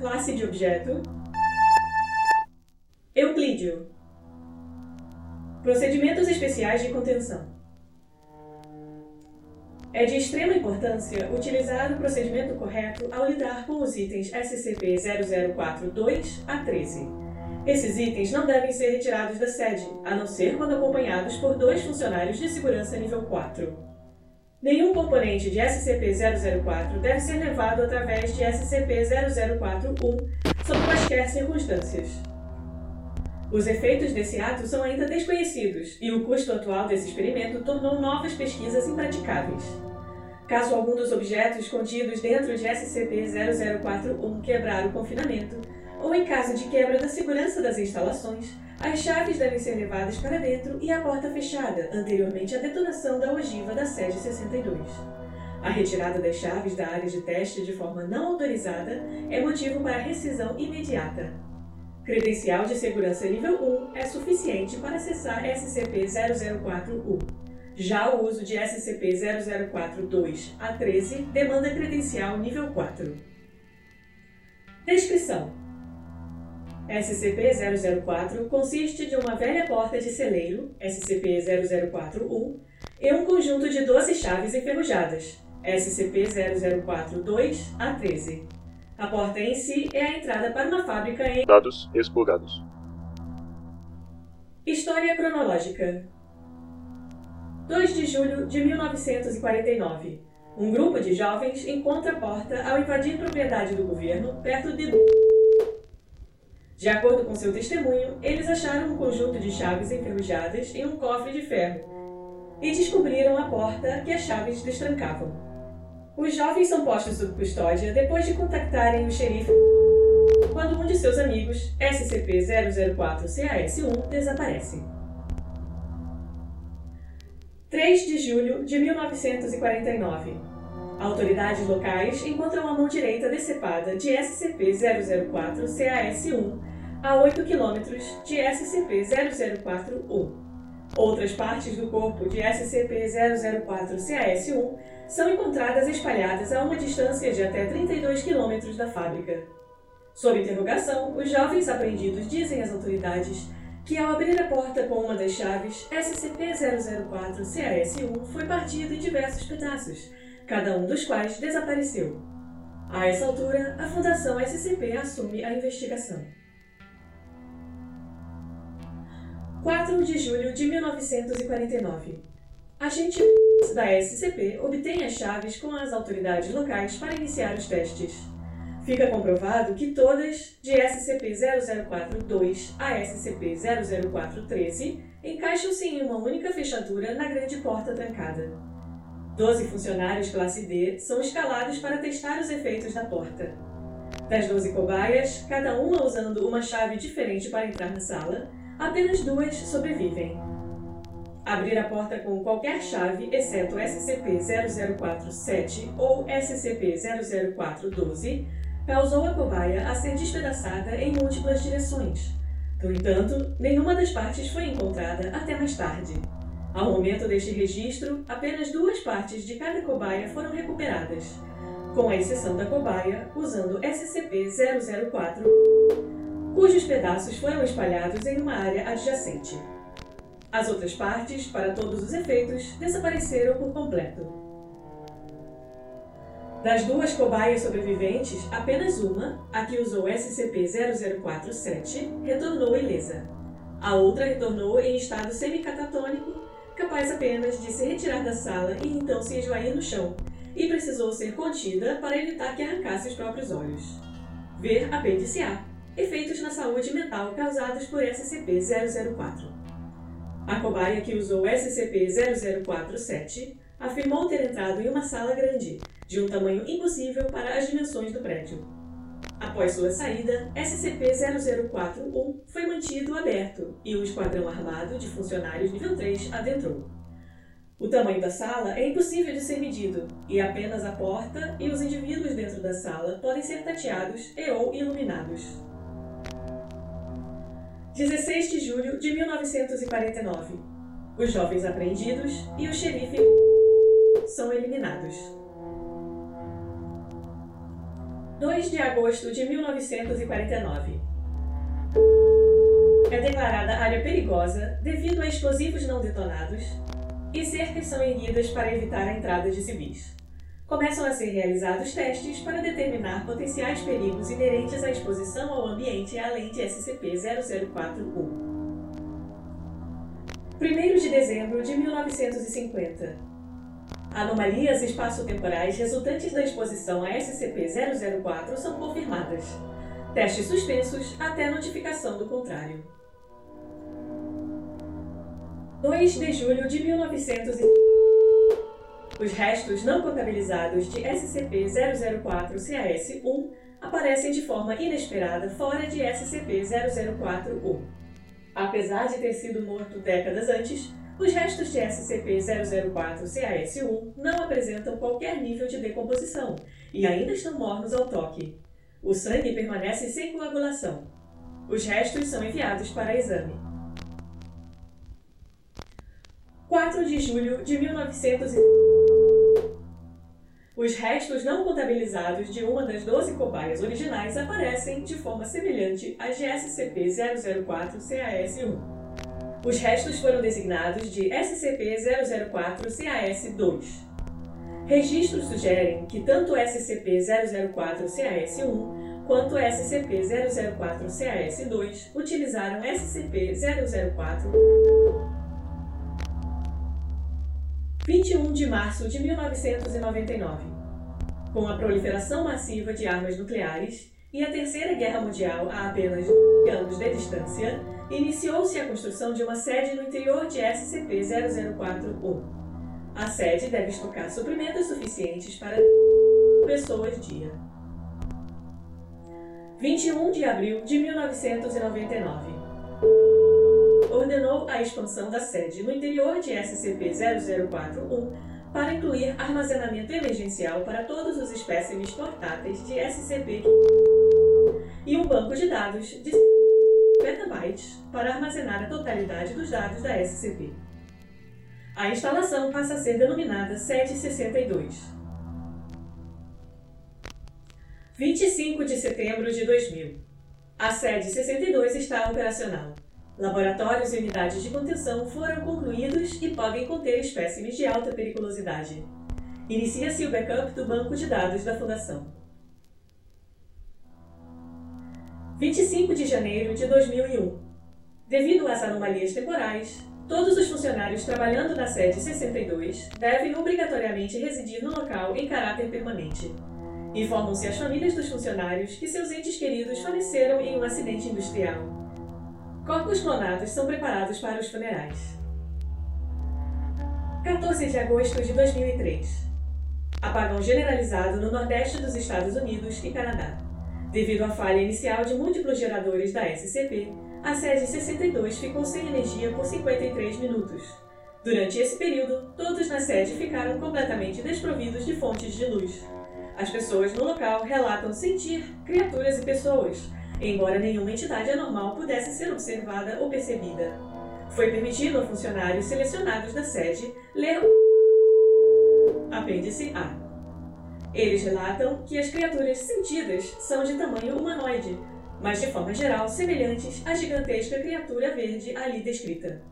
Classe de objeto: Euclídeo. Procedimentos especiais de contenção. É de extrema importância utilizar o procedimento correto ao lidar com os itens SCP-0042 a 13. Esses itens não devem ser retirados da sede, a não ser quando acompanhados por dois funcionários de segurança nível 4. Nenhum componente de SCP-004 deve ser levado através de SCP-004-1 sob quaisquer circunstâncias. Os efeitos desse ato são ainda desconhecidos e o custo atual desse experimento tornou novas pesquisas impraticáveis. Caso algum dos objetos contidos dentro de SCP-0041 quebrar o confinamento, ou em caso de quebra da segurança das instalações, as chaves devem ser levadas para dentro e a porta fechada, anteriormente à detonação da ogiva da sede 62. A retirada das chaves da área de teste de forma não autorizada é motivo para rescisão imediata. Credencial de segurança nível 1 é suficiente para acessar SCP-004-U. Já o uso de SCP-004-2 a 13 demanda credencial nível 4. Descrição: SCP-004 consiste de uma velha porta de celeiro, SCP-004-1, e um conjunto de 12 chaves enferrujadas, SCP-004-2 a 13. A porta em si é a entrada para uma fábrica em. Dados explorados. História cronológica: 2 de julho de 1949. Um grupo de jovens encontra a porta ao invadir propriedade do governo perto de. De acordo com seu testemunho, eles acharam um conjunto de chaves enferrujadas em um cofre de ferro e descobriram a porta que as chaves destrancavam. Os jovens são postos sob custódia depois de contactarem o xerife quando um de seus amigos, SCP-004-CAS-1, desaparece. 3 de julho de 1949. Autoridades locais encontram a mão direita decepada de SCP-004-CAS-1 a 8 km de SCP-004-1. Outras partes do corpo de SCP-004-CAS-1 são encontradas espalhadas a uma distância de até 32 km da fábrica. Sob interrogação, os jovens apreendidos dizem às autoridades que, ao abrir a porta com uma das chaves, SCP-004-CAS-1 foi partido em diversos pedaços, cada um dos quais desapareceu. A essa altura, a Fundação SCP assume a investigação. 4 de julho de 1949. Agente da SCP obtém as chaves com as autoridades locais para iniciar os testes. Fica comprovado que todas, de SCP-004-2 a SCP-004-13, encaixam-se em uma única fechadura na grande porta trancada. Doze funcionários classe D são escalados para testar os efeitos da porta. Das 12 cobaias, cada uma usando uma chave diferente para entrar na sala, apenas duas sobrevivem. Abrir a porta com qualquer chave, exceto SCP-004-7 ou SCP-004-12, causou a cobaia a ser despedaçada em múltiplas direções. No entanto, nenhuma das partes foi encontrada até mais tarde. Ao momento deste registro, apenas duas partes de cada cobaia foram recuperadas, com a exceção da cobaia usando SCP-004 cujos pedaços foram espalhados em uma área adjacente. As outras partes, para todos os efeitos, desapareceram por completo. Das duas cobaias sobreviventes, apenas uma, a que usou SCP-0047, retornou ilesa. A outra retornou em estado semicatatônico, capaz apenas de se retirar da sala e então se esvair no chão, e precisou ser contida para evitar que arrancasse os próprios olhos. Ver apêndice A, efeitos na saúde mental causados por SCP-004. A cobaia que usou SCP-0047 afirmou ter entrado em uma sala grande, de um tamanho impossível para as dimensões do prédio. Após sua saída, SCP-0041 foi mantido aberto e o esquadrão armado de funcionários nível 3 adentrou. O tamanho da sala é impossível de ser medido, e apenas a porta e os indivíduos dentro da sala podem ser tateados e ou iluminados. 16 de julho de 1949. Os jovens apreendidos e o xerife são eliminados. 2 de agosto de 1949. É declarada área perigosa devido a explosivos não detonados e cercas são erguidas para evitar a entrada de civis. Começam a ser realizados testes para determinar potenciais perigos inerentes à exposição ao ambiente além de SCP-004-1. 1 de dezembro de 1950. Anomalias espaço-temporais resultantes da exposição a SCP-004 são confirmadas. Testes suspensos até notificação do contrário. 2 de julho de 1900 Os restos não contabilizados de SCP-004-CAS-1 aparecem de forma inesperada fora de SCP-004-1. Apesar de ter sido morto décadas antes, os restos de SCP-004-CAS-1 não apresentam qualquer nível de decomposição e ainda estão mornos ao toque. O sangue permanece sem coagulação. Os restos são enviados para exame. 4 de julho de 1900. Os restos não contabilizados de uma das 12 cobaias originais aparecem de forma semelhante às de SCP-004-CAS-1. Os restos foram designados de SCP-004-CAS-2. Registros sugerem que tanto SCP-004-CAS-1 quanto SCP-004-CAS-2 utilizaram SCP-004 21 de março de 1999. Com a proliferação massiva de armas nucleares e a Terceira Guerra Mundial a apenas anos de distância, iniciou-se a construção de uma sede no interior de SCP-004-1. A sede deve estocar suprimentos suficientes para pessoas dia. 21 de abril de 1999 ordenou a expansão da sede no interior de SCP-0041 para incluir armazenamento emergencial para todos os espécimes portáteis de SCP e um banco de dados de petabytes para armazenar a totalidade dos dados da SCP. A instalação passa a ser denominada Sede 62. 25 de setembro de 2000. A sede 62 está operacional. Laboratórios e unidades de contenção foram concluídos e podem conter espécimes de alta periculosidade. Inicia-se o backup do banco de dados da Fundação. 25 de janeiro de 2001. Devido às anomalias temporais, todos os funcionários trabalhando na sede 62 devem obrigatoriamente residir no local em caráter permanente. Informam-se as famílias dos funcionários que seus entes queridos faleceram em um acidente industrial Corpos clonados são preparados para os funerais. 14 de agosto de 2003. Apagão generalizado no nordeste dos Estados Unidos e Canadá. Devido à falha inicial de múltiplos geradores da SCP, a sede 62 ficou sem energia por 53 minutos. Durante esse período, todos na sede ficaram completamente desprovidos de fontes de luz. As pessoas no local relatam sentir criaturas e pessoas, embora nenhuma entidade anormal pudesse ser observada ou percebida. Foi permitido a funcionários selecionados da sede ler apêndice A. Eles relatam que as criaturas sentidas são de tamanho humanoide, mas de forma geral semelhantes à gigantesca criatura verde ali descrita.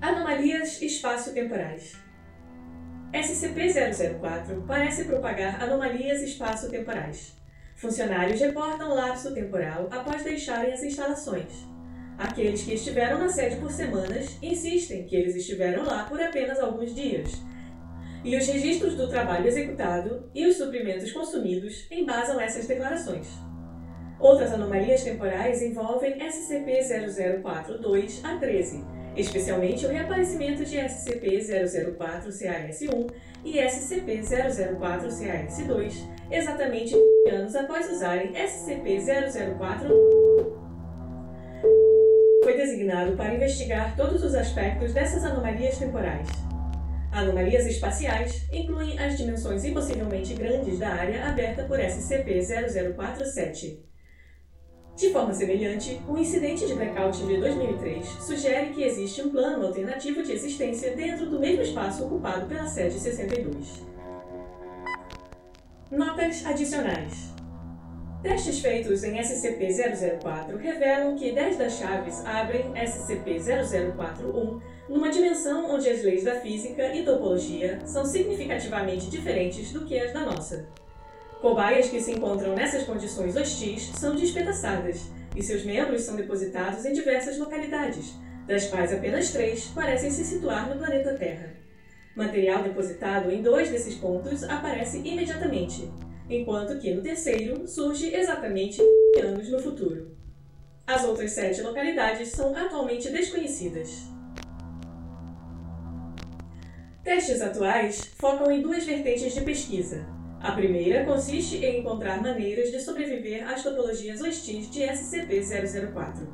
Anomalias espaço-temporais. SCP-004 parece propagar anomalias espaço-temporais. Funcionários reportam lapso temporal após deixarem as instalações. Aqueles que estiveram na sede por semanas insistem que eles estiveram lá por apenas alguns dias. E os registros do trabalho executado e os suprimentos consumidos embasam essas declarações. Outras anomalias temporais envolvem SCP-0042 a 13, especialmente o reaparecimento de SCP-004-CAS-1 e SCP-004-CAS-2, exatamente anos após usarem SCP-004 foi designado para investigar todos os aspectos dessas anomalias temporais. Anomalias espaciais incluem as dimensões impossivelmente grandes da área aberta por SCP-0047. De forma semelhante, o incidente de blackout de 2003 sugere que existe um plano alternativo de existência dentro do mesmo espaço ocupado pela sede 62. Notas adicionais. Testes feitos em SCP-004 revelam que 10 das chaves abrem SCP-0041 numa dimensão onde as leis da física e topologia são significativamente diferentes do que as da nossa. Cobaias que se encontram nessas condições hostis são despedaçadas e seus membros são depositados em diversas localidades, das quais apenas três parecem se situar no planeta Terra. Material depositado em dois desses pontos aparece imediatamente, enquanto que no terceiro surge exatamente anos no futuro. As outras sete localidades são atualmente desconhecidas. Testes atuais focam em duas vertentes de pesquisa. A primeira consiste em encontrar maneiras de sobreviver às topologias hostis de SCP-004.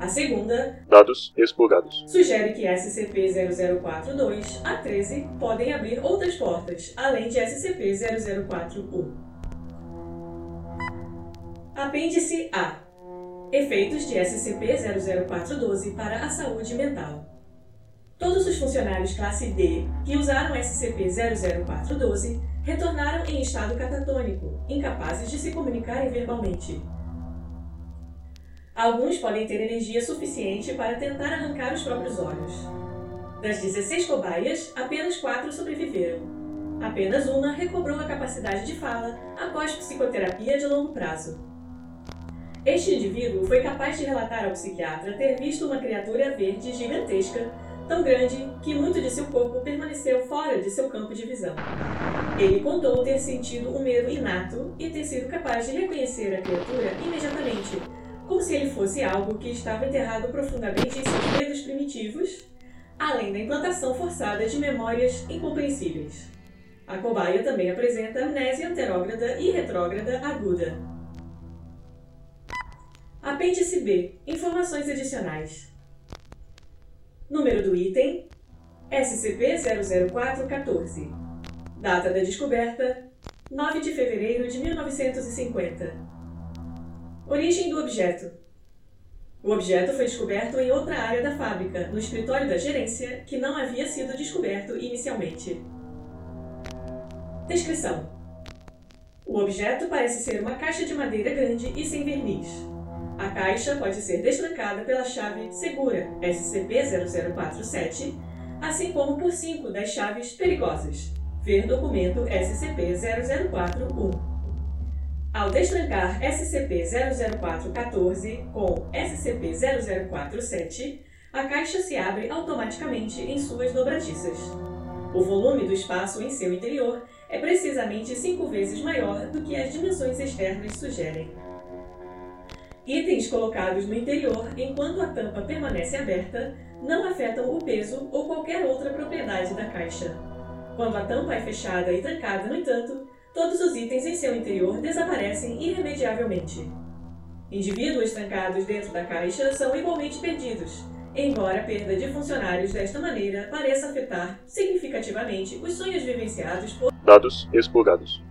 A segunda, dados expurgados, sugere que SCP-0042 a 13 podem abrir outras portas, além de SCP-004-1. Apêndice A Efeitos de SCP-00412 para a saúde mental. Todos os funcionários classe D que usaram SCP-00412 retornaram em estado catatônico, incapazes de se comunicarem verbalmente. Alguns podem ter energia suficiente para tentar arrancar os próprios olhos. Das 16 cobaias, apenas 4 sobreviveram, Apenas uma recobrou a capacidade de fala após psicoterapia de longo prazo. Este indivíduo foi capaz de relatar ao psiquiatra ter visto uma criatura verde gigantesca, tão grande que muito de seu corpo permaneceu fora de seu campo de visão. Ele contou ter sentido um medo inato e ter sido capaz de reconhecer a criatura imediatamente, como se ele fosse algo que estava enterrado profundamente em seus medos primitivos, além da implantação forçada de memórias incompreensíveis. A cobaia também apresenta amnésia anterógrada e retrógrada aguda. Apêndice B. Informações adicionais. Número do item: SCP-00414. Data da descoberta: 9 de fevereiro de 1950. Origem do objeto: O objeto foi descoberto em outra área da fábrica, no escritório da gerência, que não havia sido descoberto inicialmente. Descrição: O objeto parece ser uma caixa de madeira grande e sem verniz. A caixa pode ser destrancada pela chave segura SCP-0047, assim como por cinco das chaves perigosas. Ver documento SCP-004-1. Ao destrancar SCP-004-14 com SCP-0047, a caixa se abre automaticamente em suas dobradiças. O volume do espaço em seu interior é precisamente cinco vezes maior do que as dimensões externas sugerem. Itens colocados no interior enquanto a tampa permanece aberta não afetam o peso ou qualquer outra propriedade da caixa. Quando a tampa é fechada e trancada, no entanto, todos os itens em seu interior desaparecem irremediavelmente. Indivíduos trancados dentro da caixa são igualmente perdidos, embora a perda de funcionários desta maneira pareça afetar significativamente os sonhos vivenciados por dados expurgados.